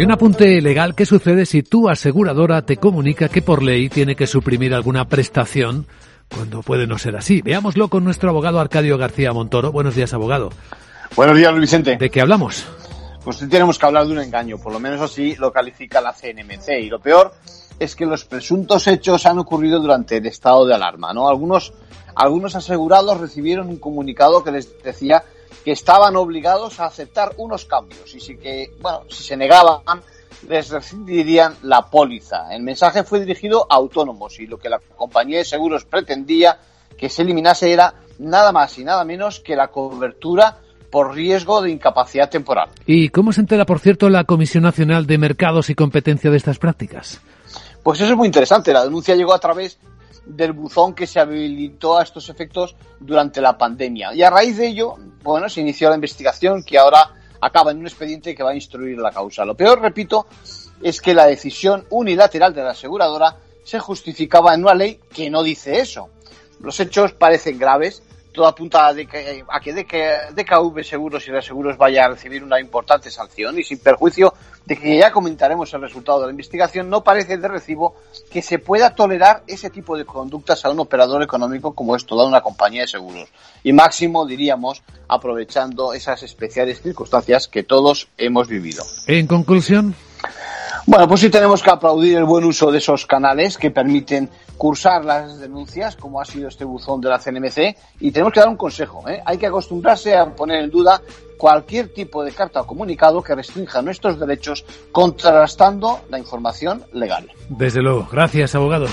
Y un apunte legal, ¿qué sucede si tu aseguradora te comunica que por ley tiene que suprimir alguna prestación cuando puede no ser así? Veámoslo con nuestro abogado Arcadio García Montoro. Buenos días, abogado. Buenos días, Luis Vicente. ¿De qué hablamos? Pues tenemos que hablar de un engaño, por lo menos así lo califica la CNMC. Y lo peor es que los presuntos hechos han ocurrido durante el estado de alarma, ¿no? Algunos, algunos asegurados recibieron un comunicado que les decía que estaban obligados a aceptar unos cambios y si que, bueno, si se negaban les rescindirían la póliza. El mensaje fue dirigido a autónomos y lo que la compañía de seguros pretendía que se eliminase era nada más y nada menos que la cobertura por riesgo de incapacidad temporal. ¿Y cómo se entera, por cierto, la Comisión Nacional de Mercados y Competencia de estas prácticas? Pues eso es muy interesante. La denuncia llegó a través del buzón que se habilitó a estos efectos durante la pandemia. Y a raíz de ello, bueno, se inició la investigación que ahora acaba en un expediente que va a instruir la causa. Lo peor, repito, es que la decisión unilateral de la aseguradora se justificaba en una ley que no dice eso. Los hechos parecen graves, todo apunta a, que, a que DKV Seguros y Reaseguros vaya a recibir una importante sanción y sin perjuicio de que ya comentaremos el resultado de la investigación, no parece de recibo que se pueda tolerar ese tipo de conductas a un operador económico como es toda una compañía de seguros. Y máximo, diríamos, aprovechando esas especiales circunstancias que todos hemos vivido. En conclusión. Bueno, pues sí tenemos que aplaudir el buen uso de esos canales que permiten cursar las denuncias, como ha sido este buzón de la CNMC, y tenemos que dar un consejo. ¿eh? Hay que acostumbrarse a poner en duda cualquier tipo de carta o comunicado que restrinja nuestros derechos contrastando la información legal. Desde luego. Gracias, abogado.